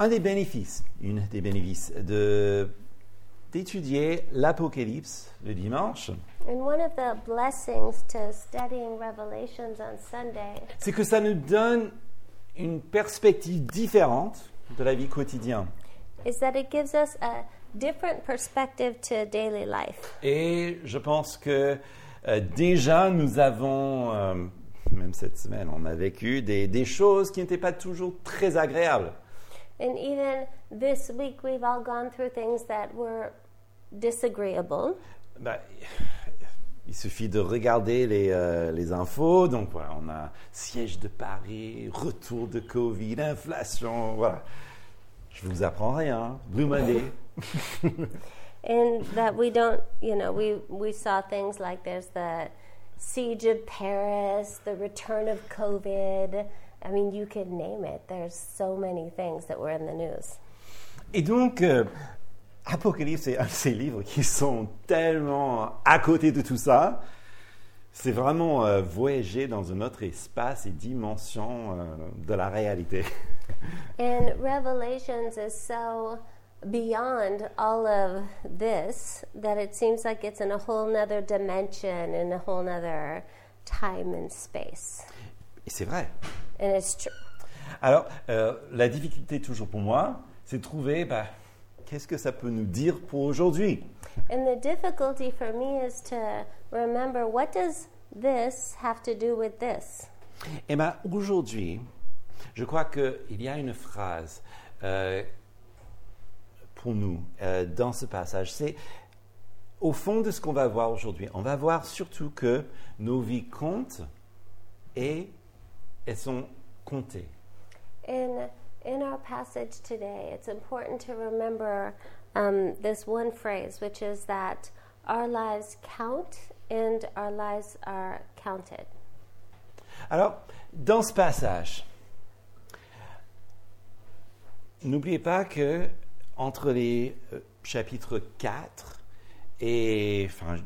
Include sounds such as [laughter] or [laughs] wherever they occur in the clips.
un des bénéfices, une des bénéfices de d'étudier l'Apocalypse le dimanche, And one of the blessings to studying Revelations on Sunday c'est que ça nous donne une perspective différente de la vie quotidienne. is that it gives us a different perspective to daily life. Et je pense que euh, déjà nous avons, euh, même cette semaine, on a vécu des, des choses qui n'étaient pas toujours très agréables. And even this week, we've all gone through things that were disagreeable. Bah, il suffit de regarder les, euh, les infos. Donc voilà, on a siège de Paris, retour de Covid, inflation, voilà. Je vous apprends rien. Monday. [laughs] And that we don't, you know, we, we saw things like there's the siege of Paris, the return of COVID. I mean, you could name it. There's so many things that were in the news. Et donc, euh, Apocalypse, c'est un de ces livres qui sont tellement à côté de tout ça. C'est vraiment euh, voyager dans un autre espace et dimension euh, de la réalité. [laughs] And Revelations is so beyond all of this that it seems like it's in a whole nother dimension, in a whole nother time and space. Et c'est vrai. And it's true. Alors, euh, la difficulté toujours pour moi, c'est de trouver bah, qu'est-ce que ça peut nous dire pour aujourd'hui? And the difficulty for me is to remember what does this have to do with this? Et bien aujourd'hui, je crois qu'il y a une phrase euh, pour nous euh, dans ce passage. C'est au fond de ce qu'on va voir aujourd'hui. On va voir surtout que nos vies comptent et elles sont comptées. In in our passage today, it's important to remember um, this one phrase, which is that our lives count and our lives are counted. Alors, dans ce passage, n'oubliez pas que entre les euh, chapitres 4 et enfin,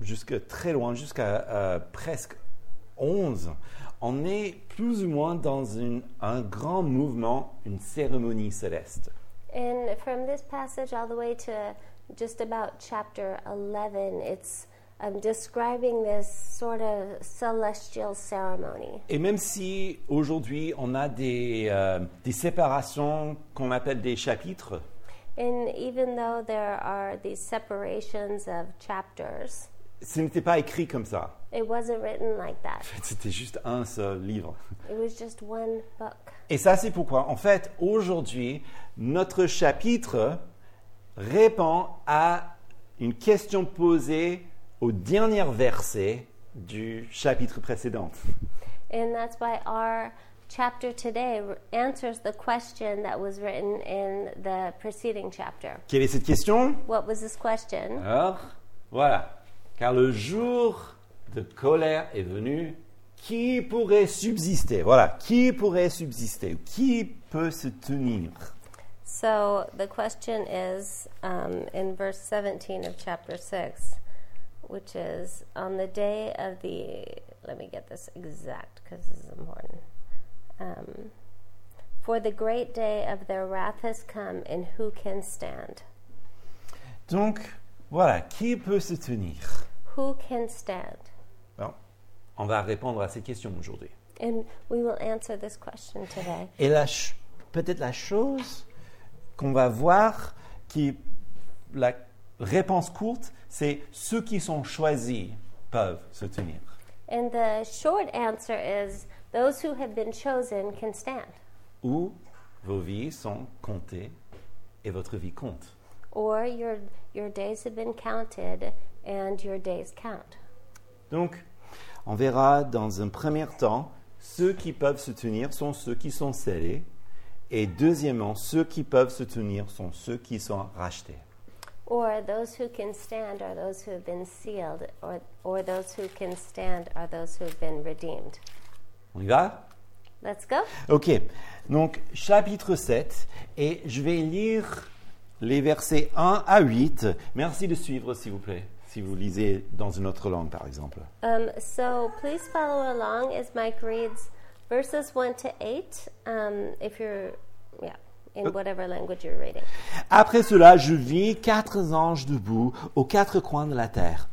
jusque très loin, jusqu'à euh, presque 11, on est plus ou moins dans une- un grand mouvement, une cérémonie céleste. And from this passage all the way to just about chapter 11, it's um, describing this sort of celestial ceremony. Et même si aujourd'hui on a des, euh, des séparations qu'on appelle des chapitres, And even though there are these separations of chapters, ce n'était pas écrit comme ça. It wasn't written like that. En fait, c'était juste un seul livre. It was just one book. Et ça, c'est pourquoi, en fait, aujourd'hui, notre chapitre répond à une question posée au dernier verset du chapitre précédent. And that's why our chapter today answers the question that was written in the preceding chapter. Quelle est cette question? What was this question? Alors, voilà. Car le jour de colère est venu. Qui pourrait subsister? Voilà. Qui pourrait subsister? Qui peut se tenir? So the question is um, in verse 17 of chapter 6, which is on the day of the, let me get this exact because this is important. Um, For the great day of their wrath has come, and who can stand? Donc, voilà. Qui peut se tenir? Who can stand? On va répondre à ces questions aujourd'hui. And we will answer this question today. Et peut-être la chose qu'on va voir, qui la réponse courte, c'est ceux qui sont choisis peuvent se tenir. And the short answer is those who have been chosen can stand, Ou vos vies sont comptées et votre vie compte. or your, your days have been counted and your days count. Donc, on verra dans un premier temps, ceux qui peuvent se tenir sont ceux qui sont scellés. Et deuxièmement, ceux qui peuvent se tenir sont ceux qui sont rachetés. Or those who can stand are those who have been sealed, or, or those who can stand are those who have been redeemed. On y va? Let's go. Ok, donc chapitre 7, et je vais lire les versets 1 à 8. Merci de suivre, s'il vous plaît, si vous lisez dans une autre langue, par exemple. Um, so please follow along as Mike reads verses 1 to 8. Um, if you're, yeah, in whatever language you're reading. Après cela, je vis quatre anges debout aux quatre coins de la terre.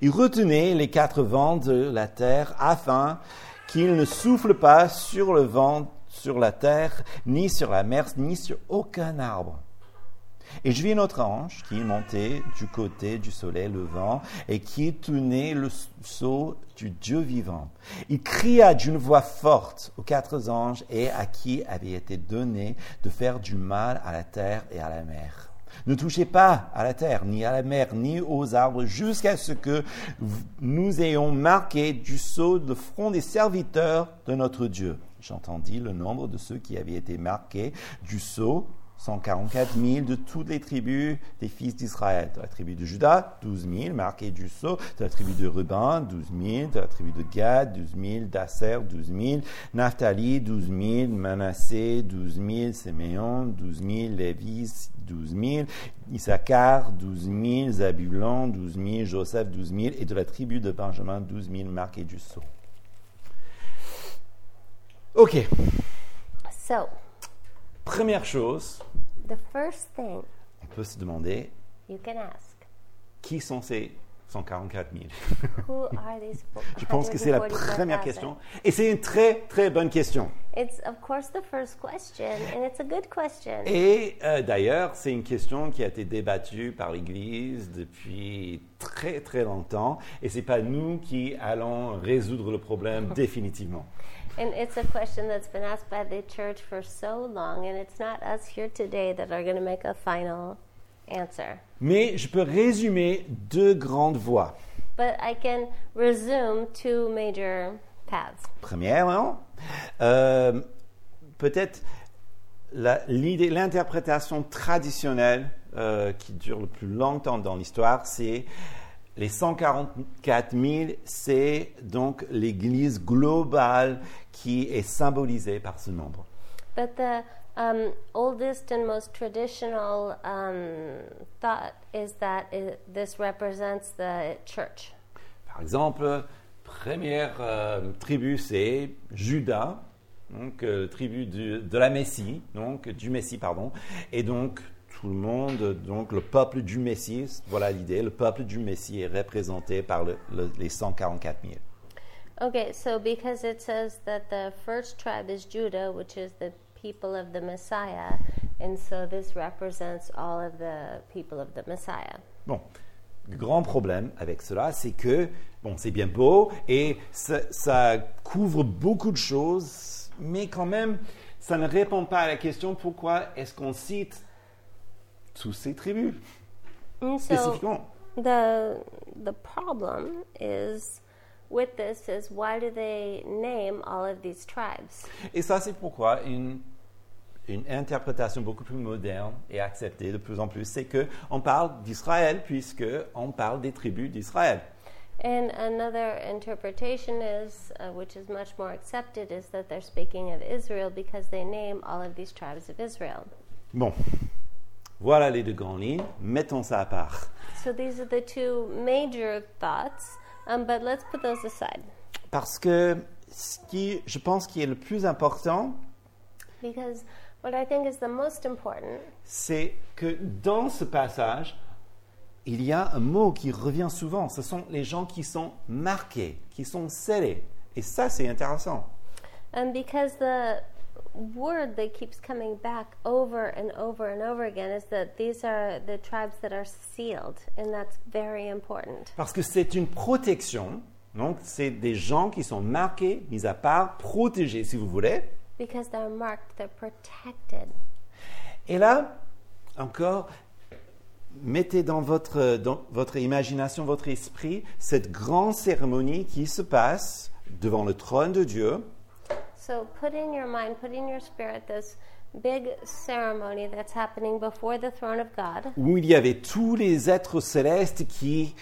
Ils retenaient les quatre vents de la terre afin qu'ils ne soufflent pas sur le vent, sur la terre, ni sur la mer, ni sur aucun arbre. Et je vis un autre ange qui montait du côté du soleil levant et qui tenait le sceau du Dieu vivant. Il cria d'une voix forte aux quatre anges et à qui avait été donné de faire du mal à la terre et à la mer. Ne touchez pas à la terre, ni à la mer, ni aux arbres, jusqu'à ce que nous ayons marqué du sceau le front des serviteurs de notre Dieu. J'entendis le nombre de ceux qui avaient été marqués du sceau 144 000 de toutes les tribus des fils d'Israël. De la tribu de Juda, 12 000 marqués du sceau. De la tribu de Ruben, 12 000. De la tribu de Gad, 12 000. d'Asser, 12 000. Naphtali, 12 000. Manassé, 12 000. Séméon, 12 000. Lévi, 12 000. Issachar, 12 000. Zabulon, 12 000. Joseph, 12 000. Et de la tribu de Benjamin, 12 000 marqués du sceau. OK. So, Première chose, the first thing on peut se demander you can ask. qui sont ces 144 000 who are these [laughs] Je pense que c'est la 144,000? première question. Et c'est une très, très bonne question. It's, of course, the first question, and it's a good question. Et euh, d'ailleurs, c'est une question qui a été débattue par l'Église depuis très, très longtemps. Et ce n'est pas nous qui allons résoudre le problème [laughs] définitivement. And it's a question that's been asked by the church for so long, and it's not us here today that are going to make a final answer. Mais je peux résumer deux grandes voies. But I can resume two major paths. Premièrement, euh, peut-être l'idée, l'interprétation traditionnelle euh, qui dure le plus longtemps dans l'histoire, c'est les 144 000, c'est donc l'Église globale qui est symbolisée par ce nombre. But the um, oldest and most traditional um, thought is that it, this represents the church. Par exemple, première euh, tribu, c'est Judas, donc euh, tribu du- de la Messie, donc du Messie, pardon, et donc tout le monde, donc le peuple du Messie, voilà l'idée, le peuple du Messie est représenté par le- le- les 144 000. Okay, so because it says that the first tribe is Judah, which is the people of the Messiah, and so this represents all of the people of the Messiah. Bon, le grand problème avec cela, c'est que, bon, c'est bien beau et ça, ça couvre beaucoup de choses, mais quand même, ça ne répond pas à la question pourquoi est-ce qu'on cite toutes ces tribus? So spécifiquement. the the problem is with this is why do they name all of these tribes? Et ça, c'est pourquoi une, une interprétation beaucoup plus moderne et acceptée de plus en plus, c'est que on parle d'Israël puisque on parle des tribus d'Israël. And another interpretation is, uh, which is much more accepted, is that they're speaking of Israel because they name all of these tribes of Israel. Bon, voilà les deux grandes lignes. Mettons ça à part. So these are the two major thoughts, um, but let's put those aside Parce que ce qui, je pense, qui est le plus important, because what I think is the most important c'est que dans ce passage, il y a un mot qui revient souvent. Ce sont les gens qui sont marqués, qui sont scellés. Et ça, c'est intéressant. Um, because the word that keeps coming back over and over and over again is that these are the tribes that are sealed, and that's very important. Parce que c'est une protection. Donc, c'est des gens qui sont marqués, mis à part, protégés, si vous voulez. Because they're marked, they're protected. Et là, encore, mettez dans votre, dans votre imagination, votre esprit, cette grande cérémonie qui se passe devant le trône de Dieu. So put in your mind, put in your spirit this big ceremony that's happening before the throne of God, où il y avait tous les êtres célestes qui,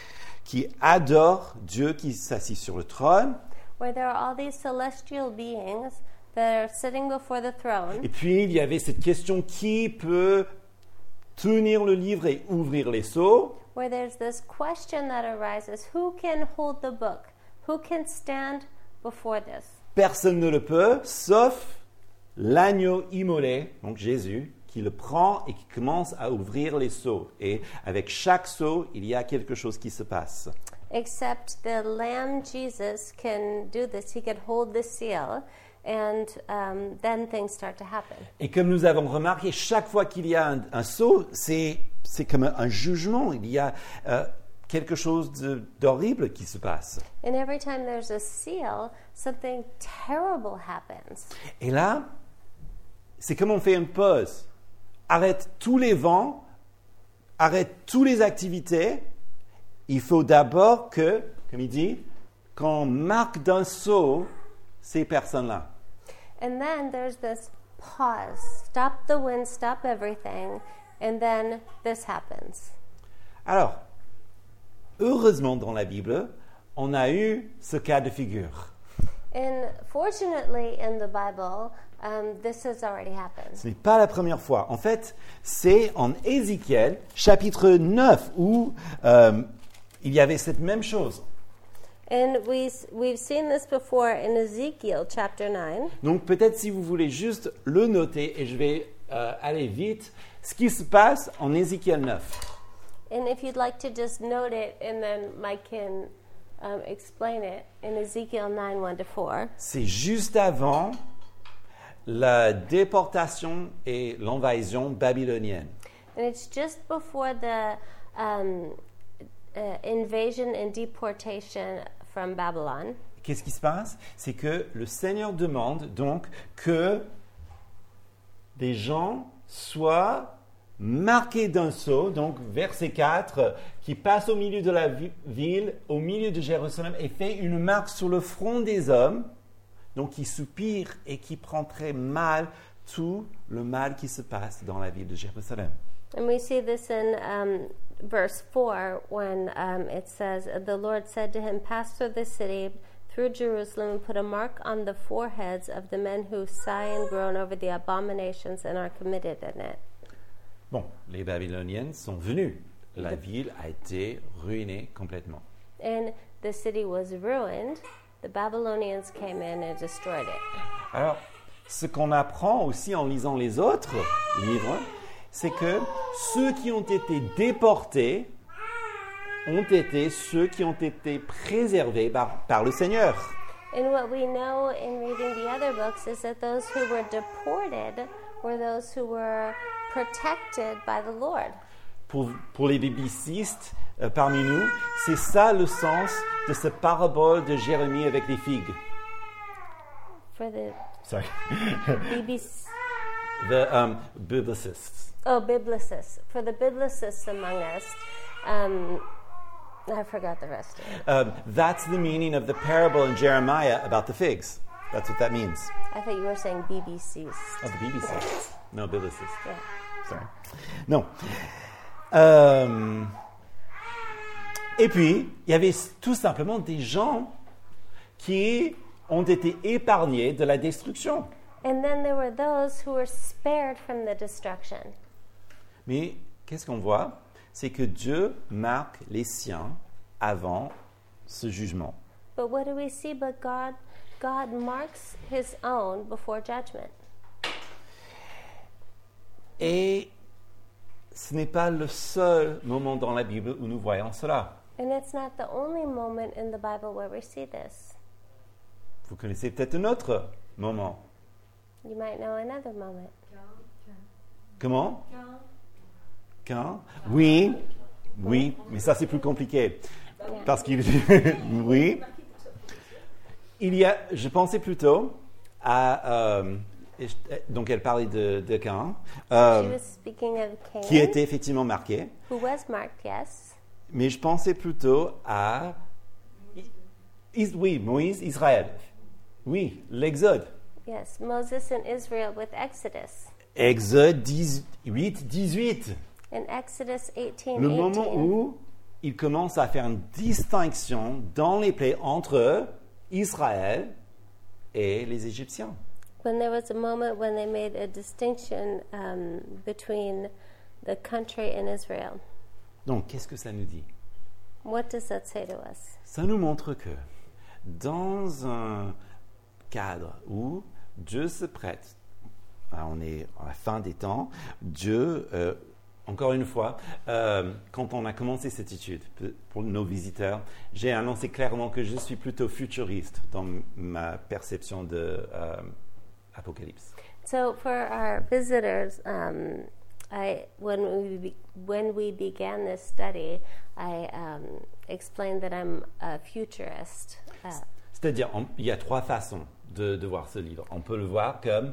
qui adorent Dieu qui s'assit sur le trône. where there are all these celestial beings that are sitting before the throne. Et puis il y avait cette question qui peut tenir le livre et ouvrir les sceaux? where there's this question that arises who can hold the book? Who can stand before this? Personne ne le peut, sauf l'agneau immolé, donc Jésus, qui le prend et qui commence à ouvrir les seaux. Et avec chaque seau, il y a quelque chose qui se passe. Except the Lamb Jesus can do this. He can hold the seal, and um, then things start to happen. Et comme nous avons remarqué, chaque fois qu'il y a un, un saut, c'est, c'est comme un jugement. Il y a euh, quelque chose d'horrible qui se passe. And every time there's a seal, something terrible happens. Et là, c'est comme on fait une pause. Arrête tous les vents, arrête toutes les activités. Il faut d'abord que, comme il dit, qu'on marque d'un saut ces personnes-là. And then there's this pause. Stop the wind, stop everything, and then this happens. Alors, heureusement dans la Bible, on a eu ce cas de figure. And fortunately, in the Bible, um, this has already happened. Ce n'est pas la première fois. En fait, c'est en Ézéchiel, chapitre 9, où euh, il y avait cette même chose. And we, we've seen this before in Ezekiel chapter 9. Donc peut-être si vous voulez juste le noter, et je vais euh, aller vite, ce qui se passe en Ézéchiel 9. And if you'd like to just note it, and then Mike can um, explain it in Ezekiel 9 1 to 4. C'est juste avant la déportation et l'invasion babylonienne. And it's just before the um, uh, invasion and deportation from Babylon. Qu'est-ce qui se passe? C'est que le Seigneur demande donc que des gens soient marqués d'un sceau, donc verset 4, qui passe au milieu de la vi- ville, au milieu de Jérusalem, et fait une marque sur le front des hommes, donc qui soupire et qui prend très mal tout le mal qui se passe dans la ville de Jérusalem. And we see this in um, verse 4 when um, it says, The Lord said to him, Pass through the city, through Jerusalem, and put a mark on the foreheads of the men who sigh and groan over the abominations and are committed in it. Bon, les Babyloniens sont venus. La ville a été ruinée complètement. And the city was ruined. The Babylonians came in and destroyed it. Alors, ce qu'on apprend aussi en lisant les autres livres, c'est que ceux qui ont été déportés ont été ceux qui ont été préservés par, par le Seigneur. And what we know in reading the other books is that those who were deported were those who were protected by the Lord. Pour, pour les biblicistes euh, parmi nous, c'est ça le sens de cette parabole de Jérémie avec les figues. For the Sorry. BBC. The um, biblicists. Oh, biblicists. For the biblicists among us, um, I forgot the rest of it. Um, that's the meaning of the parable in Jeremiah about the figs. That's what that means. I thought you were saying BBCs. Oh, the BBC. No, biblicists. Yeah. Sorry. Non. Euh, et puis, il y avait tout simplement des gens qui ont été épargnés de la destruction. And then there were those who were spared from the destruction. Mais qu'est-ce qu'on voit? C'est que Dieu marque les siens avant ce jugement. But what do we see? But God, God marks His own before judgment. Et ce n'est pas le seul moment dans la Bible où nous voyons cela. And it's not the only moment in the Bible where we see this. Vous connaissez peut-être un autre moment. You might know another moment. Comment? Quand? Oui, oui, mais ça c'est plus compliqué. Parce qu'il. [laughs] oui. Il y a. Je pensais plutôt à. euh, je- donc elle parlait de, de Cain, euh, Cain, qui était effectivement marqué, who was marked, yes. mais je pensais plutôt à. Is- oui, Moïse, Israël. Oui, l'Exode. Yes, Moses and Israel with Exodus. Exode 18, 18. In Exodus 18, Le moment 18, où il commence à faire une distinction dans les plaies entre Israël et les Égyptiens. when there was a moment when they made a distinction um, between the country and Israel. Donc, qu'est-ce que ça nous dit? What does that say to us? Ça nous montre que dans un cadre où Dieu se prête ah, on est à la fin des temps, Dieu, euh, encore une fois, euh, quand on a commencé cette étude, pour nos visiteurs, j'ai annoncé clairement que je suis plutôt futuriste dans ma perception de euh, Apocalypse. So for our visitors, um, I when we be, when we began this study, I um, explained that I'm a futurist. Uh, C'est-à-dire, il y a trois façons de, de voir ce livre. On peut le voir comme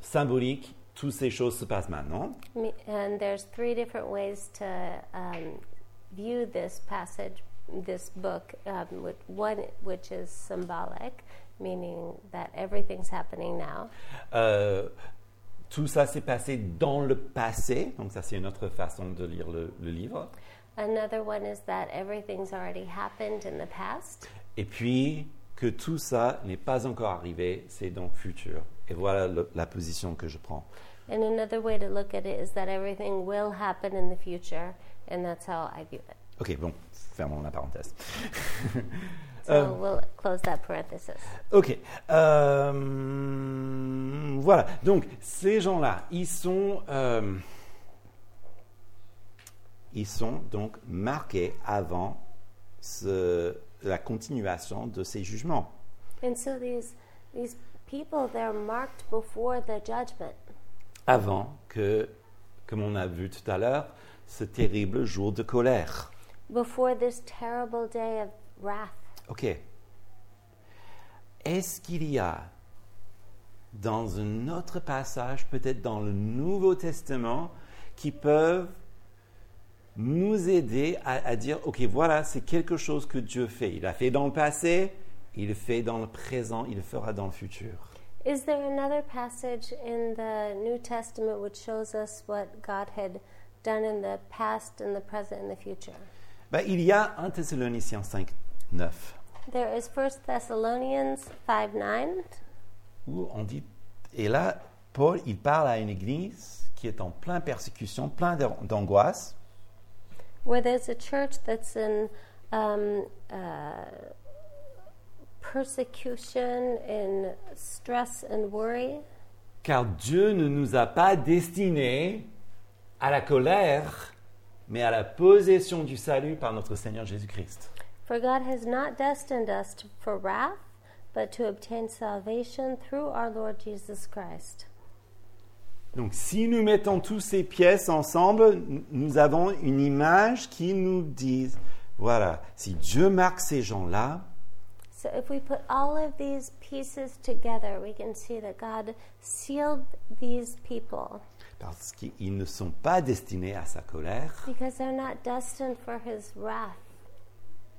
symbolique, toutes ces choses se passent maintenant. and there's three different ways to um, view this passage, this book. Um, with one which is symbolic, meaning that everything's happening now. Euh, tout ça s'est passé dans le passé, donc ça c'est une autre façon de lire le, le livre. Another one is that everything's already happened in the past. Et puis que tout ça n'est pas encore arrivé, c'est donc futur. Et voilà le- la position que je prends. And another way to look at it is that everything will happen in the future, and that's how I view it. Ok, bon, fermons la parenthèse. [laughs] So Euh, we'll close that parenthesis. Ok. euh, voilà. Donc, ces gens-là, ils sont, euh, ils sont donc marqués avant ce- la continuation de ces jugements. And so these these people they're marked before the judgment, Avant que, comme on a vu tout à l'heure, ce terrible jour de colère. before this terrible day of wrath. Ok. Est-ce qu'il y a dans un autre passage, peut-être dans le Nouveau Testament, qui peuvent nous aider à, à dire, ok, voilà, c'est quelque chose que Dieu fait. Il a fait dans le passé, il le fait dans le présent, il le fera dans le futur. Is there another passage in the New Testament which shows us what God had done in the past, in the present, and the future? Ben, il y a 1 Thessaloniciens 5, 9, There is 1 Thessalonians 5 9. où on dit, et là, Paul, il parle à une église qui est en pleine persécution, plein d'angoisse. Where there's a church that's in um, uh, persecution in stress and worry, Car Dieu ne nous a pas destinés à la colère, mais à la possession du salut par notre Seigneur Jésus-Christ. for God has not destined us to, for wrath, but to obtain salvation through our Lord Jesus Christ. Donc si nous mettons toutes ces pièces ensemble, nous avons une image qui nous dit, voilà, si Dieu marque ces gens-là, So if we put all of these pieces together, we can see that God sealed these people parce qu'ils ne sont pas destinés à sa colère, because they're not destined for His wrath,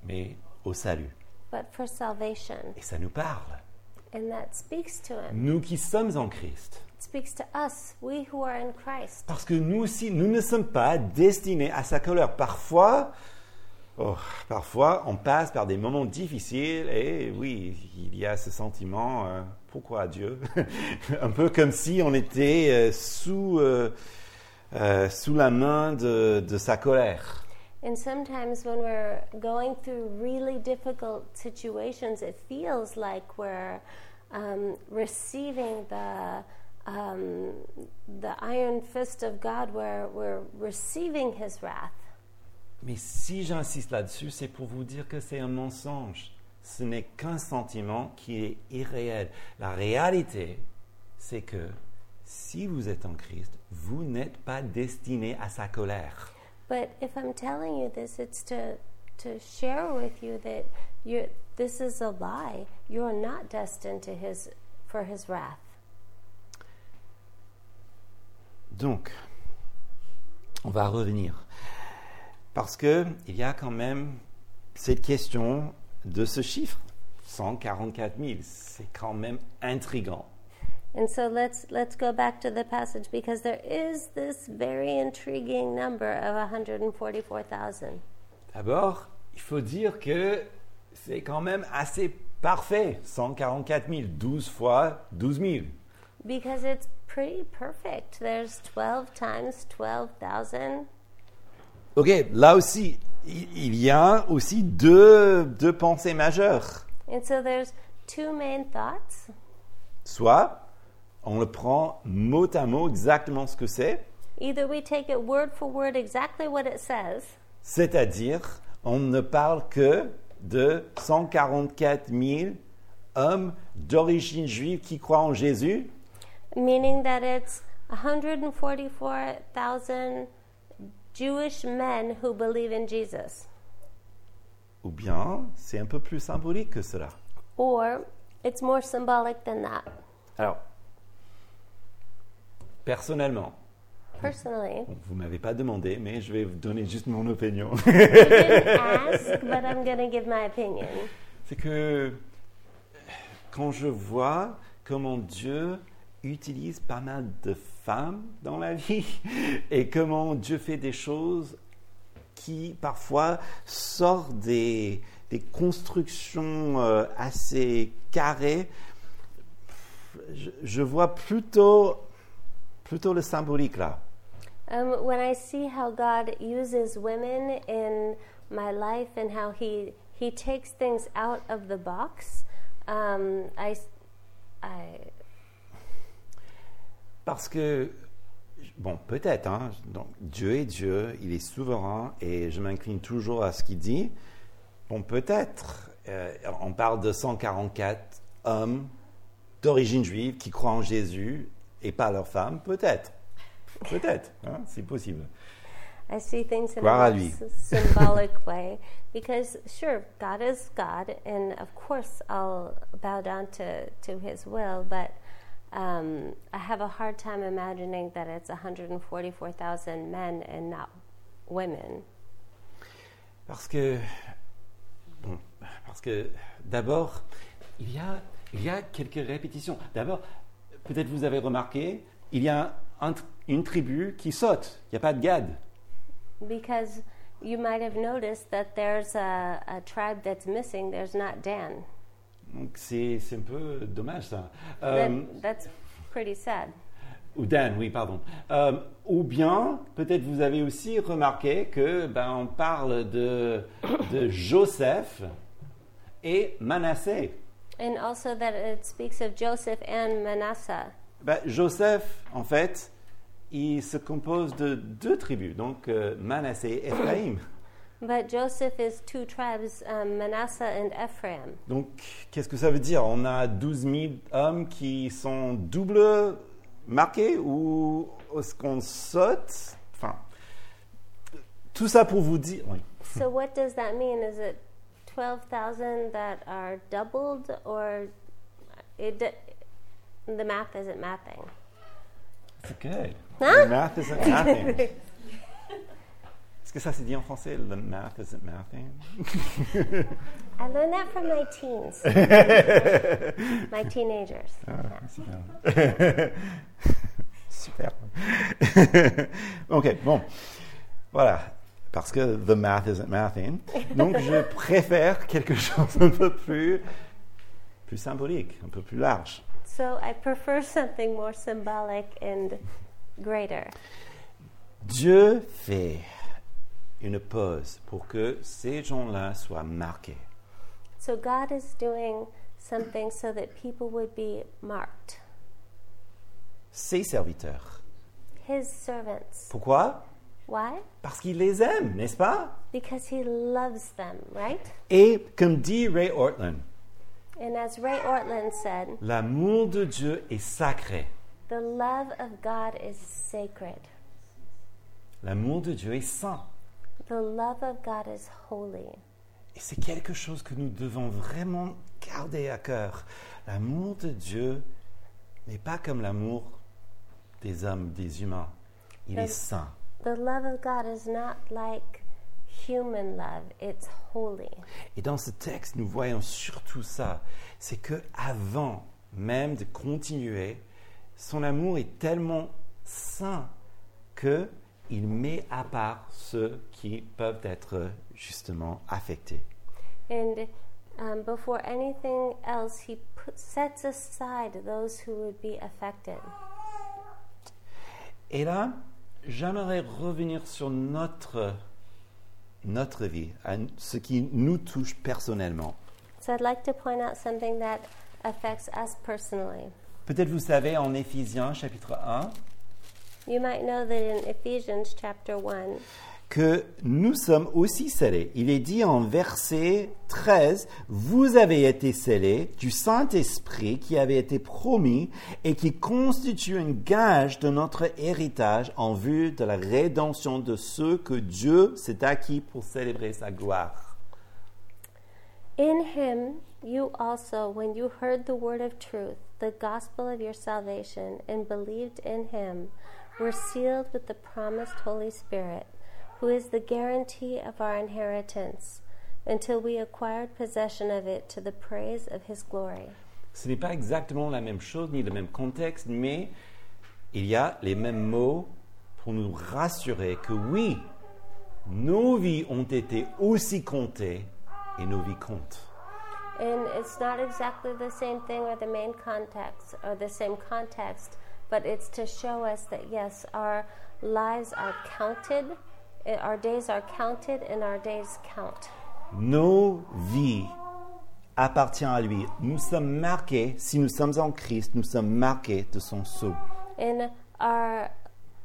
mais au salut. but for salvation. Et ça nous parle. And that speaks to Him. Nous qui sommes en Christ. Speaks to us, we who are in Christ. Parce que nous aussi, nous ne sommes pas destinés à sa colère. Parfois, oh, parfois, on passe par des moments difficiles et oui, il y a ce sentiment, euh, pourquoi Dieu? [laughs] Un peu comme si on était euh, sous, euh, euh, sous la main de, de sa colère. And sometimes when we're going through really difficult situations, it feels like we're um, receiving the um, the iron fist of God, where we're receiving His wrath. Mais si j'insiste là-dessus, c'est pour vous dire que c'est un mensonge. Ce n'est qu'un sentiment qui est irréel. La réalité, c'est que si vous êtes en Christ, vous n'êtes pas destiné à sa colère. But if I'm telling you this, it's to to share with you that you this is a lie. You're not destined to His for His wrath. Donc, on va revenir. Parce que il y a quand même cette question de ce chiffre, 144 000. C'est quand même intrigant. And so let's let's go back to the passage because there is this very intriguing number of 144,000. D'abord, il faut dire que c'est quand même assez parfait, 144 000, 12 fois 12 000. Because it's pretty perfect. There's 12 times 12,000. Ok, là aussi, il y a aussi deux, deux pensées majeures. And so there's two main thoughts. Soit on le prend mot à mot exactement ce que c'est, Either we take it word for word exactly what it says, c'est-à-dire on ne parle que de 144 000 hommes d'origine juive qui croient en Jésus, meaning that it's 144,000 Jewish men who believe in Jesus. ou bien c'est un peu plus symbolique que cela. Or it's more symbolic than that. Alors, personnellement, Personally, vous m'avez pas demandé, mais je vais vous donner juste mon opinion. opinion. c'est que quand je vois comment Dieu utilise pas mal de femmes dans la vie [laughs] et comment Dieu fait des choses qui parfois sortent des, des constructions euh, assez carrées, je, je vois plutôt, plutôt le symbolique là. Um, when I see how God uses women in my life and how He He takes things out of the box, um, I, I Parce que, bon, peut-être, hein, donc, Dieu est Dieu, il est souverain et je m'incline toujours à ce qu'il dit. Bon, peut-être, euh, on parle de 144 hommes d'origine juive qui croient en Jésus et pas leurs femmes, peut-être. Peut-être, hein, c'est possible. I see things in Gloire à a symbolic [laughs] way because, sure, God is God, and of course I'll bow down to, to His will, but um, I have a hard time imagining that it's 144,000 men and not women. Parce que, bon, parce que d'abord, il y a, il y a quelques répétitions. D'abord, peut-être vous avez remarqué, il y a un une tribu qui saute. Il n'y a pas de Gad. Because you might have noticed that there's a, a tribe that's missing, there's not Dan. Donc c'est un peu dommage ça. That- Euh, that's pretty sad. ou Dan, oui, pardon. Euh, ou bien, peut-être vous avez aussi remarqué que ben, on parle de, de Joseph et Manassé. And also that it speaks of Joseph and Manasseh. Ben, Joseph, en fait, il se compose de deux tribus, donc euh, Manassé et Ephraim. But Joseph is two tribes, um, Manasseh and Ephraim. Donc, qu'est-ce que ça veut dire On a 12 000 hommes qui sont double marqués ou est-ce qu'on saute Enfin, tout ça pour vous dire. Oui. [laughs] So what does that mean? Is it 12,000 that are doubled or it, the math isn't mathing? It's good. Huh? The math isn't mathing. [laughs] Est-ce que ça se dit en français The math isn't mathing I learned that from my teens, [laughs] my teenagers. Ah, bien. [laughs] Super. [laughs] ok, bon. Voilà. Parce que the math isn't mathing. Donc, je préfère quelque chose un peu plus, plus symbolique, un peu plus large. So I prefer something more symbolic and greater. Dieu fait une pause pour que ces gens-là soient marqués. So God is doing something so that people would be marked, Ses serviteurs. His servants. Pourquoi? Why? Parce qu'il les aime, n'est-ce pas? Because He loves them, right? Et comme dit Ray Ortland, And as Ray Ortland said, l'amour de Dieu est sacré. the love of God is sacred. L'amour de Dieu est saint. The love of God is holy. Et c'est quelque chose que nous devons vraiment garder à cœur. L'amour de Dieu n'est pas comme l'amour des hommes, des humains. Il est saint. The love of God is not like human love, it's holy. Et dans ce texte, nous voyons surtout ça. C'est que avant même de continuer, son amour est tellement saint que il met à part ceux qui peuvent être justement affectés. And um, before anything else, He put, sets aside those who would be affected. Et là, j'aimerais revenir sur notre, notre vie, à ce qui nous touche personnellement. So I'd like to point out something that affects us personally. Peut-être vous savez en Éphésiens chapitre 1 You might know that in Ephesians chapter 1, que nous sommes aussi scellés. Il est dit en verset 13, vous avez été scellés du Saint-Esprit qui avait été promis et qui constitue un gage de notre héritage en vue de la rédemption de ceux que Dieu s'est acquis pour célébrer sa gloire. In him you also, when you heard the word of truth, the gospel of your salvation, and believed in him, were sealed with the promised Holy Spirit, who is the guarantee of our inheritance, until we acquired possession of it to the praise of his glory. Ce n'est pas exactement la même chose ni le même contexte, mais il y a les mêmes mots pour nous rassurer que oui, nos vies ont été aussi comptées et nos vies comptent. And it's not exactly the same thing or the main context or the same context, but it's to show us that yes, our lives are counted, eh, our days are counted, and our days count. Nos vies appartiennent à lui. Nous sommes marqués, si nous sommes en Christ, nous sommes marqués de son sceau. And our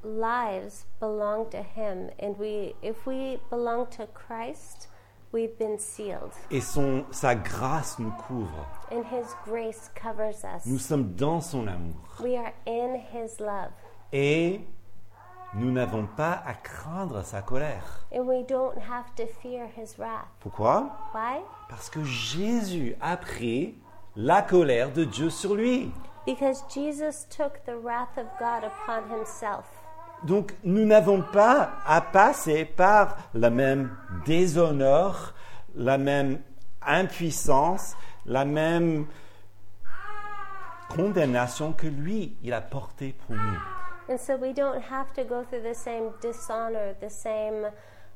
lives belong to Him, and we, if we belong to Christ, we've been sealed, Et son, sa grâce nous couvre. and His grace covers us. Nous sommes dans son amour. We are in His love, Et nous n'avons pas à craindre sa colère. and we don't have to fear His wrath. Pourquoi? Why? Parce que Jésus a pris la colère de Dieu sur lui. Because Jesus took the wrath of God upon himself. Donc nous n'avons pas à passer par la même déshonneur, la même impuissance, la même condamnation que lui, il a porté pour nous. And so we don't have to go through the same dishonor, the same,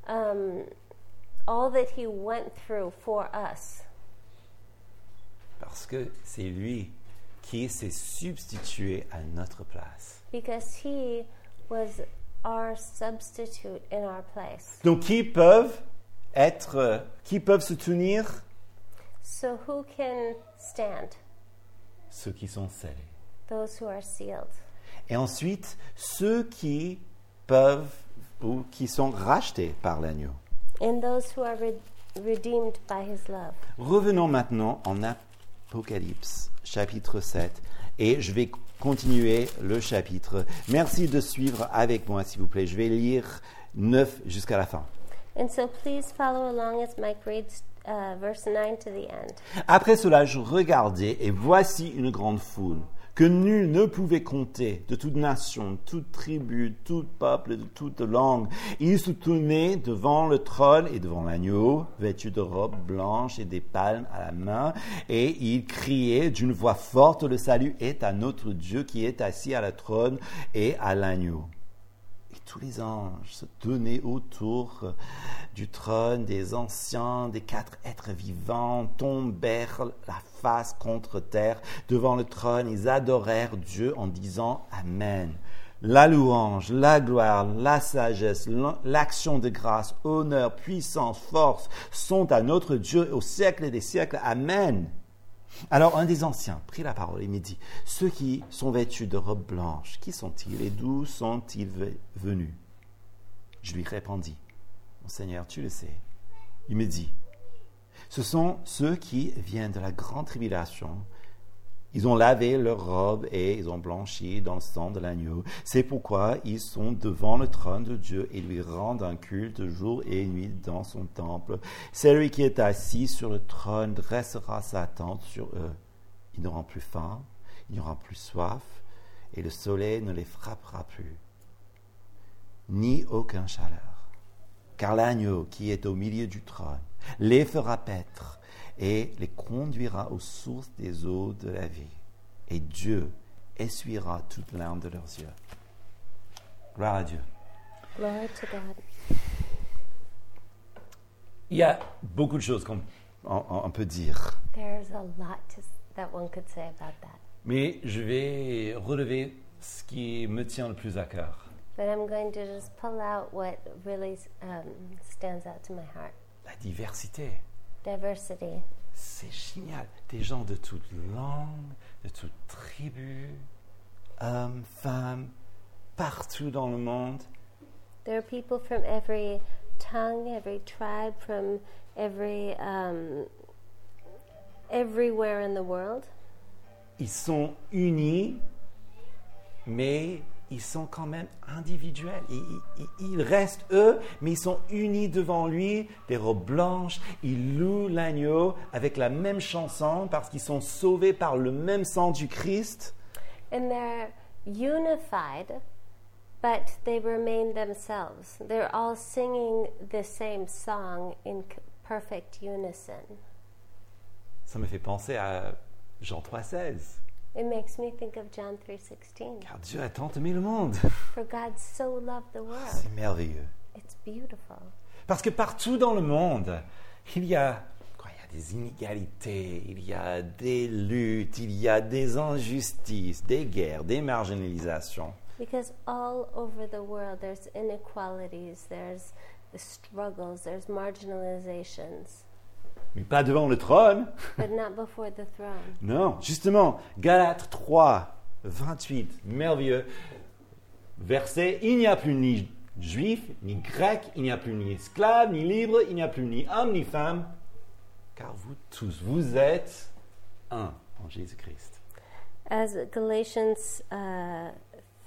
um, all that he went through for us. Parce que c'est lui qui s'est substitué à notre place. Because he was our substitute in our place. Donc qui peuvent être, qui peuvent se tenir? So who can stand? Ceux qui sont scellés. Those who are sealed. Et ensuite, ceux qui peuvent ou qui sont rachetés par l'agneau. And those who are re- redeemed by his love. Revenons maintenant en Apocalypse, chapitre 7, et je vais continuer le chapitre. Merci de suivre avec moi, s'il vous plaît. Je vais lire 9 jusqu'à la fin. And so please follow along as Mike reads uh, verse 9 to the end. Après cela, je regardai, et voici une grande foule, que nul ne pouvait compter, de toute nation, toute tribu, tout peuple, de toute langue. Ils se tenaient devant le trône et devant l'agneau, vêtus de robes blanches et des palmes à la main, et ils criaient d'une voix forte, le salut est à notre Dieu qui est assis à la trône et à l'agneau. Tous les anges se tenaient autour du trône des anciens, des quatre êtres vivants, tombèrent la face contre terre devant le trône. Ils adorèrent Dieu en disant Amen. La louange, la gloire, la sagesse, l'action de grâce, honneur, puissance, force sont à notre Dieu au siècle des siècles. Amen. Alors un des anciens prit la parole et me dit, ceux qui sont vêtus de robes blanches, qui sont-ils et d'où sont-ils ve- venus? Je lui répondis, mon Seigneur, tu le sais. Il me dit, ce sont ceux qui viennent de la grande tribulation. Ils ont lavé leurs robes et ils ont blanchi dans le sang de l'agneau. C'est pourquoi ils sont devant le trône de Dieu et lui rendent un culte jour et nuit dans son temple. Celui qui est assis sur le trône dressera sa tente sur eux. Ils n'auront plus faim, ils n'auront plus soif, et le soleil ne les frappera plus, ni aucun chaleur. Car l'agneau qui est au milieu du trône les fera paître et les conduira aux sources des eaux de la vie. Et Dieu essuiera toute larme de leurs yeux. Gloire à Dieu. Glory to God. Il y a beaucoup de choses qu'on on- on peut dire, There's a lot to, s- that one could say about that. mais je vais relever ce qui me tient le plus à cœur. But I'm going to just pull out what really um, stands out to my heart La diversité. Diversity. c'est génial. Des gens de toutes langues, de toutes tribus, hommes, femmes, partout dans le monde. There are people from every tongue, every tribe, from every um, everywhere in the world. Ils sont unis, mais ils sont quand même individuels. Ils, ils- ils restent eux, mais ils sont unis devant lui, des robes blanches. Ils louent l'agneau avec la même chanson parce qu'ils sont sauvés par le même sang du Christ. And they're unified, but they remain themselves. They're all singing the same song in perfect unison. Ça me fait penser à Jean 3,16. It makes me think of John 3:16. Car Dieu a tant aimé le monde. For God so loved the world. C'est merveilleux. It's beautiful. Parce que partout dans le monde, il y a, quoi, il y a des inégalités, il y a des luttes, il y a des injustices, des guerres, des marginalisations. Because all over the world there's inequalities, there's the struggles, there's marginalizations, Mais pas devant le trône. but not before the throne. [laughs] Non, justement, Galates 3, 28, merveilleux verset, il n'y a plus ni juif, ni grec, il n'y a plus ni esclave, ni libre, il n'y a plus ni homme, ni femme, car vous tous, vous êtes un en Jésus-Christ. As Galatians uh,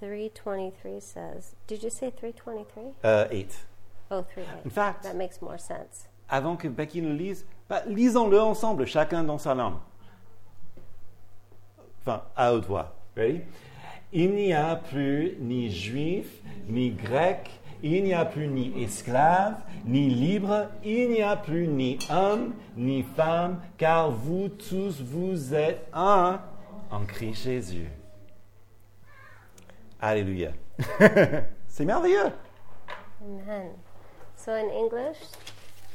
3:23 says. Did you say 3:23? Euh, 8. Oh, 3 In fact, That makes more sense. avant que Becky lise, lisons-le ensemble, chacun dans sa langue. Enfin, à haute voix. Ready? Il n'y a plus ni juif, ni grec, il n'y a plus ni esclave, ni libre, il n'y a plus ni homme, ni femme, car vous tous, vous êtes un en Christ Jésus. Alléluia. [laughs] C'est merveilleux. Amen. So in English,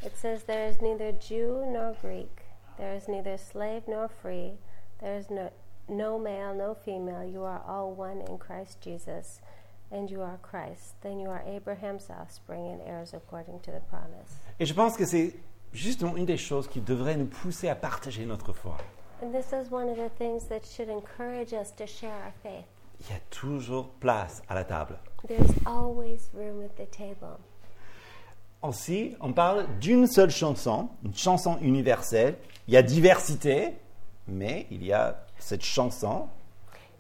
it says, There is neither Jew nor Greek, there is neither slave nor free, there is no, no male, no female. You are all one in Christ Jesus, and you are Christ. Then you are Abraham's offspring and heirs according to the promise. Et je pense que c'est justement une des choses qui devrait nous pousser à partager notre foi. And this is one of the things that should encourage us to share our faith. Il y a toujours place à la table. There's always room at the table. Aussi, on parle d'une seule chanson, une chanson universelle. Il y a diversité, mais il y a cette chanson.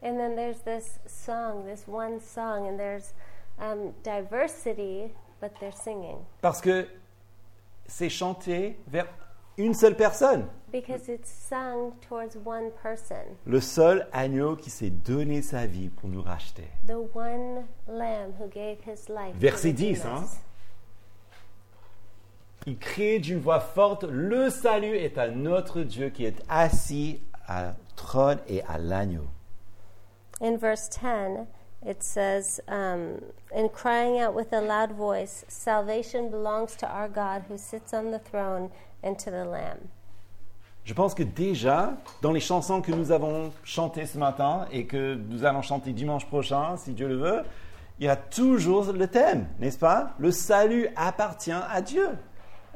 And then there's this song, this one song, and there's um, diversity, but they're singing Parce que c'est chanté vers une seule personne. because it's sung towards one person, Le seul agneau qui s'est donné sa vie pour nous racheter. the one lamb who gave his life. to Verset redeem 10, hein? Il crie d'une voix forte, le salut est à notre Dieu qui est assis à trône et à l'agneau. In verse 10, it says, um, In crying out with a loud voice, salvation belongs to our God who sits on the throne and to the Lamb. Je pense que déjà, dans les chansons que nous avons chantées ce matin et que nous allons chanter dimanche prochain, si Dieu le veut, il y a toujours le thème, n'est-ce pas? Le salut appartient à Dieu.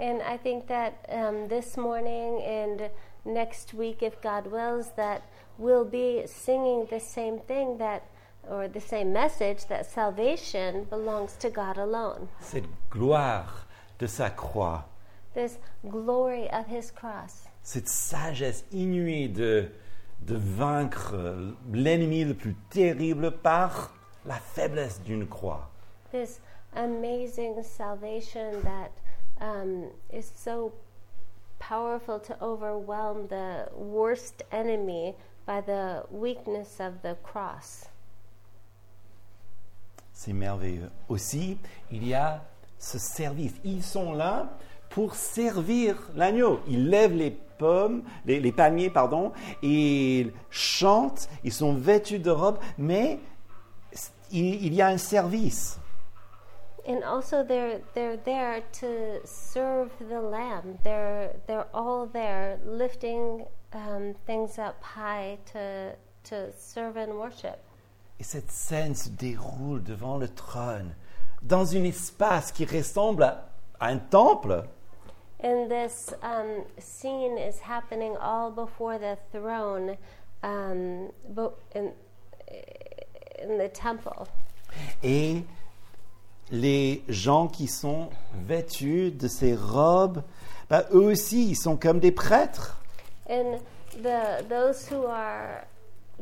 And I think that um, this morning and next week, if God wills, that we'll be singing the same thing that, or the same message that salvation belongs to God alone. Cette gloire de sa croix, This glory of His cross, cette sagesse inouïe de, de vaincre l'ennemi le plus terrible par la faiblesse d'une croix. this amazing salvation that is so powerful to overwhelm the worst enemy by the weakness of the cross. C'est merveilleux. Aussi, il y a ce service. Ils sont là pour servir l'agneau. Ils lèvent les pommes, les, les palmiers, pardon, ils chantent. Ils sont vêtus de robes, mais il y a un service. And also, they're they're there to serve the Lamb. They're they're all there, lifting um, things up high to to serve and worship. Et cette scène se déroule devant le trône, dans un espace qui ressemble à, à un temple. And this um, scene is happening all before the throne um, in, in the temple. Et les gens qui sont vêtus de ces robes, bah, eux aussi, ils sont comme des prêtres. And the, those who are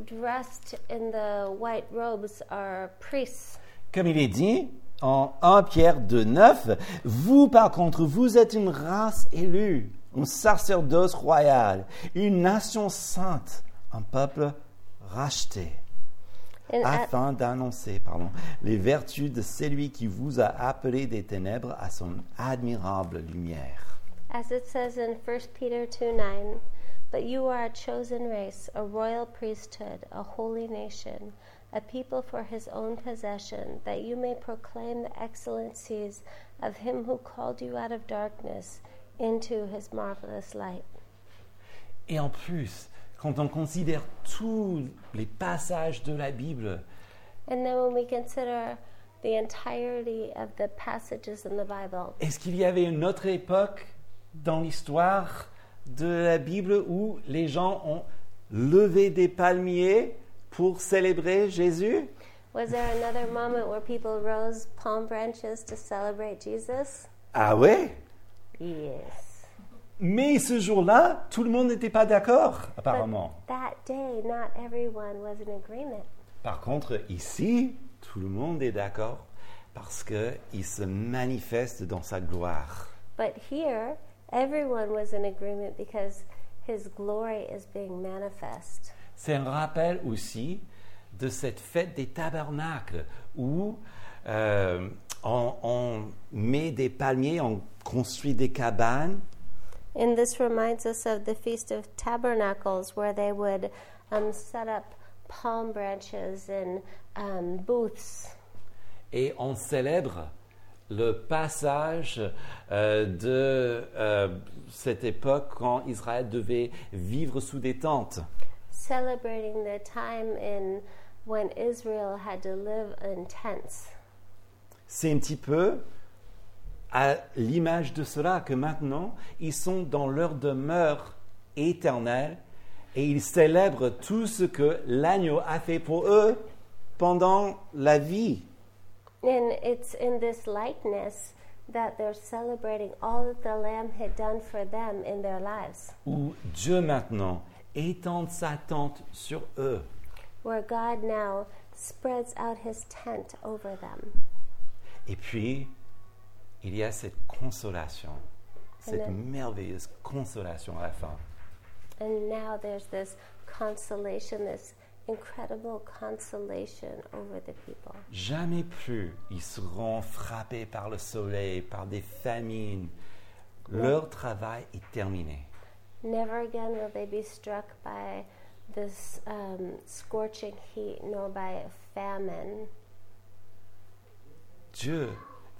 dressed in the white robes are priests. Comme il est dit en 1 Pierre 2, 9, vous par contre, vous êtes une race élue, un sacerdoce royal, une nation sainte, un peuple racheté, afin d'annoncer pardon, les vertus de celui qui vous a appelé des ténèbres à son admirable lumière. As it says in 1 Peter 2 9, but you are a chosen race, a royal priesthood, a holy nation, a people for his own possession, that you may proclaim the excellencies of him who called you out of darkness into his marvelous light. Et en plus, quand on considère tous les passages de la Bible, And then when we consider the entirety of the passages in the Bible, est-ce qu'il y avait une autre époque dans l'histoire de la Bible où les gens ont levé des palmiers pour célébrer Jésus? Was there another moment where people rose palm branches to celebrate Jesus? Ah ouais? Yes. Mais ce jour-là, tout le monde n'était pas d'accord, apparemment. that day, not everyone was in agreement. Par contre, ici, tout le monde est d'accord parce qu'il se manifeste dans sa gloire. But here, everyone was in agreement because his glory is being manifest. C'est un rappel aussi de cette fête des tabernacles où euh, on, on met des palmiers, on construit des cabanes And this reminds us of the Feast of Tabernacles, where they would um, set up palm branches and um, booths. et on célèbre le passage euh, de euh, cette époque quand Israël devait vivre sous des tentes. celebrating the time in when Israel had to live in tents. C'est un petit peu à l'image de cela que maintenant ils sont dans leur demeure éternelle et ils célèbrent tout ce que l'agneau a fait pour eux pendant la vie. And it's in this likeness that they're celebrating all that the Lamb had done for them in their lives, Où Dieu maintenant étend sa tente sur eux. where God now spreads out his tent over them. Et puis, il y a cette consolation, cette Amen. merveilleuse consolation à la fin. And now there's this consolation, this incredible consolation over the people. Jamais plus ils seront frappés par le soleil, par des famines. Leur travail est terminé. Never again will they be struck by this um, scorching heat, nor by famine. Dieu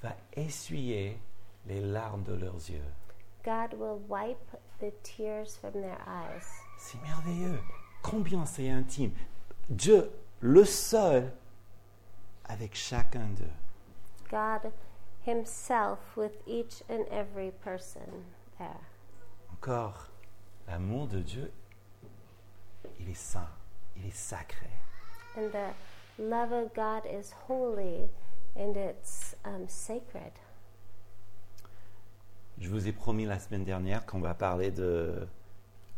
va essuyer les larmes de leurs yeux. God will wipe the tears from their eyes. C'est merveilleux. Combien c'est intime. Dieu, le seul, avec chacun d'eux. God Himself with each and every person there. Encore, l'amour de Dieu, il est saint, il est sacré. And the love of God is holy and it's um, sacred. Je vous ai promis la semaine dernière qu'on va parler de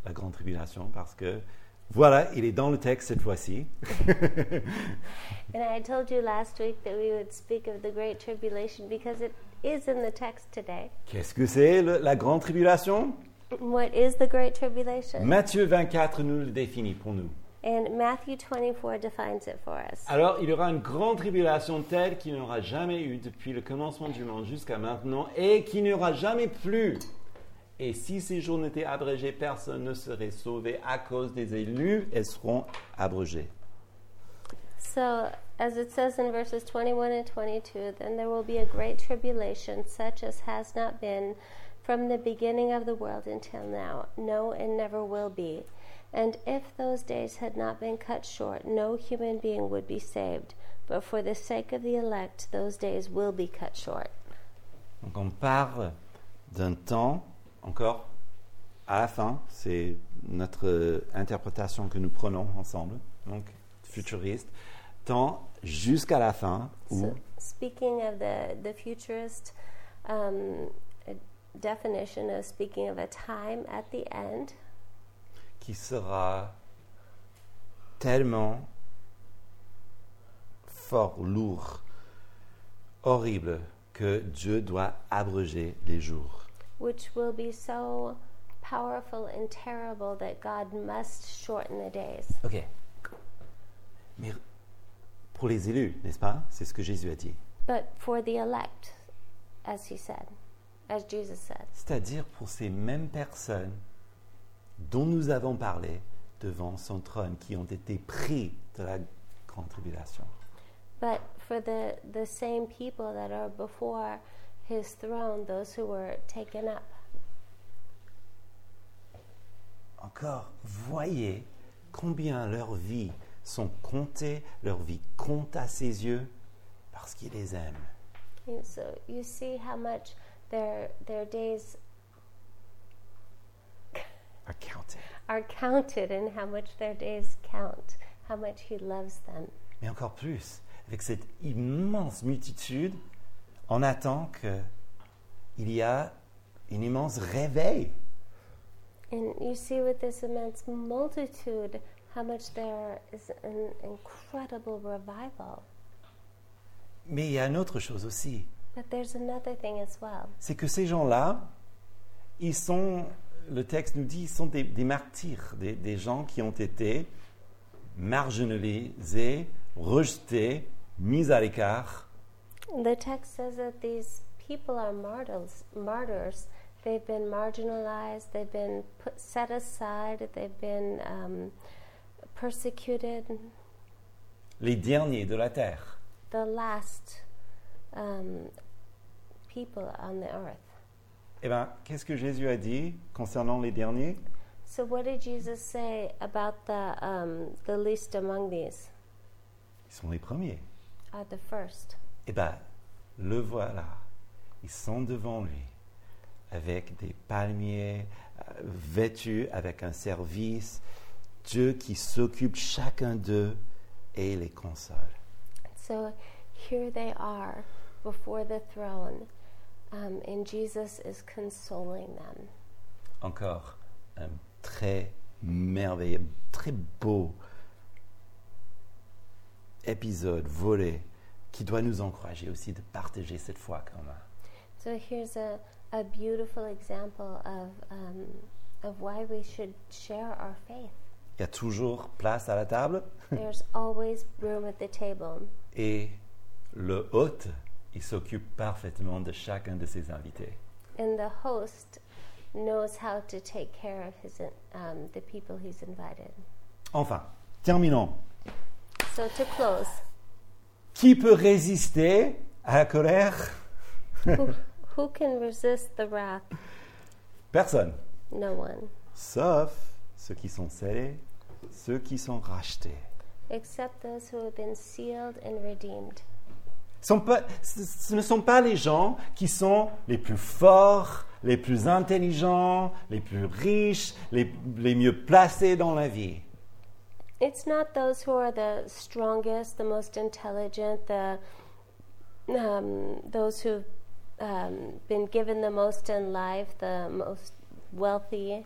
la grande tribulation parce que voilà, il est dans le texte cette fois-ci. [laughs] And I told you last week that we would speak of the Great Tribulation because it is in the text today. Qu'est-ce que c'est la grande tribulation? What is the Great Tribulation? Matthieu 24 nous le définit pour nous. And Matthew 24 defines it for us. Alors, il y aura une grande tribulation telle qu'il n'y aura jamais eu depuis le commencement du monde jusqu'à maintenant et qu'il n'y aura jamais plus. Et si ces jours n'étaient abrégés, personne ne serait sauvé à cause des élus. Elles seront abrégées. So, as it says in verses 21 and 22, then there will be a great tribulation, such as has not been from the beginning of the world until now, no, and never will be. And if those days had not been cut short, no human being would be saved. But for the sake of the elect, those days will be cut short. Donc, on parle d'un temps encore à la fin, c'est notre euh, interprétation que nous prenons ensemble, donc futuriste, tant jusqu'à la fin où So, speaking of the, the futurist um, definition of speaking of a time at the end qui sera tellement fort, lourd, horrible, que Dieu doit abréger les jours. which will be so powerful and terrible that God must shorten the days. Ok. Mais pour les élus, n'est-ce pas? C'est ce que Jésus a dit. But for the elect, as he said, as Jesus said, C'est-à-dire pour ces mêmes personnes dont nous avons parlé devant son trône, qui ont été pris de la grande tribulation. but for the, the same people that are before his throne, those who were taken up. Encore, voyez combien leurs vies sont comptées, leur vie compte à ses yeux, parce qu'il les aime. And so you see how much their, their days À counter. are counted and how much their days count, how much he loves them. Mais encore plus, avec cette immense multitude, on attend qu'il y a une immense réveil. And you see with this immense multitude how much there is an incredible revival. Mais il y a une autre chose aussi, But there's another thing as well. c'est que ces gens-là, ils sont, le texte nous dit, ils sont des, des martyrs, des, des gens qui ont été marginalisés, rejetés, mis à l'écart. The text says that these people are martyrs. Martyrs. They've been marginalized. They've been put set aside. They've been um, persecuted. les derniers de la terre. The last um, people on the earth. Eh bien, qu'est-ce que Jésus a dit concernant les derniers? So, what did Jesus say about the um, the least among these? Ils sont les premiers. Are the first. Eh bien, le voilà. Ils sont devant lui, avec des palmiers, euh, vêtus avec un service. Dieu qui s'occupe chacun d'eux et les console. So here they are before the throne, um, and Jesus is consoling them. Encore un très merveilleux, très beau épisode volé qui doit nous encourager aussi de partager cette foi quand même. So here's a, a beautiful example of, um, of why we should share our faith. Il y a toujours place à la table There's always room at the table, et le hôte, il s'occupe parfaitement de chacun de ses invités. and the host knows how to take care of his, um, the people he's invited. Enfin, terminons. So to close, Qui peut résister à la colère? Who, who can resist the wrath? Personne. No one, Sauf ceux qui sont scellés, ceux qui sont rachetés. except those who have been sealed and redeemed. Ce sont pas- ce ne sont pas les gens qui sont les plus forts, les plus intelligents, les plus riches, les, les mieux placés dans la vie. It's not those who are the strongest, the most intelligent, the um, those who've um, been given the most in life, the most wealthy.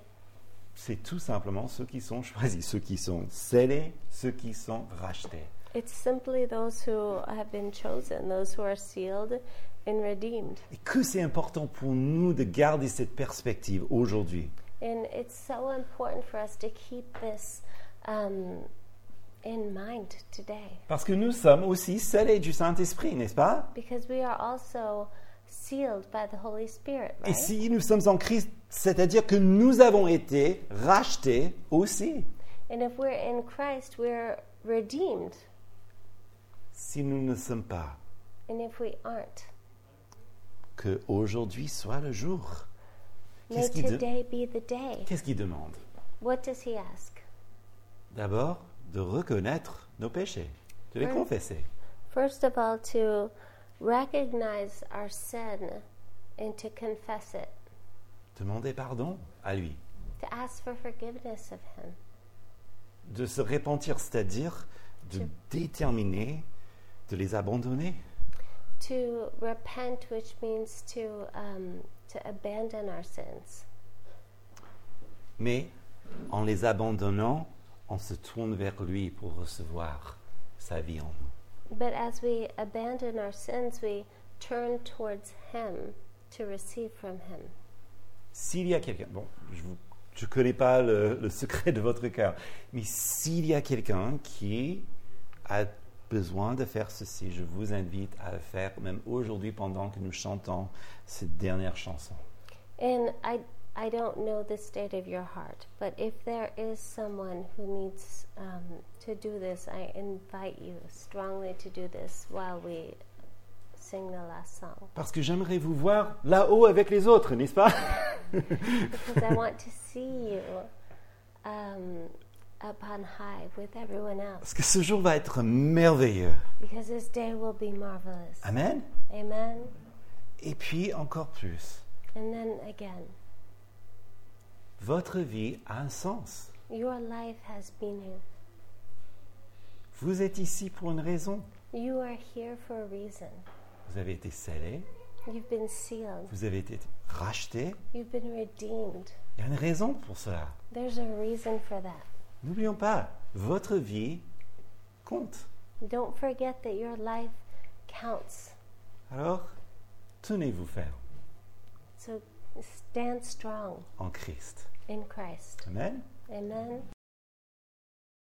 C'est tout simplement ceux qui sont choisis, ceux qui sont scellés, ceux qui sont rachetés. It's simply those who have been chosen, those who are sealed and redeemed. Et que c'est important pour nous de garder cette perspective aujourd'hui. And it's so important for us to keep this um, in mind today Parce que nous sommes aussi scellés du Saint-Esprit, n'est-ce pas? Because we are also sealed by the Holy Spirit, Et right? si nous sommes en Christ, c'est-à-dire que nous avons été rachetés aussi. And if we're in Christ, we're redeemed. Si nous ne sommes pas, And if we aren't, que aujourd'hui soit le jour. Qu'est-ce qu'il de- demande? What does he ask? D'abord, de reconnaître nos péchés, de les confesser. First of all, to recognize our sin and to confess it. demander pardon à lui, to ask for forgiveness of Him, de se repentir, c'est-à-dire de déterminer de les abandonner? to repent, which means to um, to abandon our sins. Mais en les abandonnant, on se tourne vers lui pour recevoir sa vie en nous. But as we abandon our sins, we turn towards Him to receive from Him. S'il y a quelqu'un, bon, je ne connais pas le, le secret de votre cœur, mais s'il y a quelqu'un qui a besoin de faire ceci, je vous invite à le faire, même aujourd'hui pendant que nous chantons cette dernière chanson. And I, I don't know the state of your heart, but if there is someone who needs um, to do this, I invite you strongly to do this while we sing the last song. Parce que j'aimerais vous voir là-haut avec les autres, n'est-ce pas? [laughs] Because I want to see you um, up on high with everyone else. Parce que ce jour va être merveilleux. Because this day will be marvelous. Amen. Amen. Et puis encore plus, And then again, votre vie a un sens. your life has meaning. Vous êtes ici pour une raison. You are here for a reason. Vous avez été scellé, You've been sealed. vous avez été racheté. You've been redeemed. Il y a une raison pour cela. There's a reason for that. N'oublions pas, votre vie compte. Don't forget that your life counts. Alors, tenez-vous ferme So stand strong en Christ. in Christ. Amen. Amen.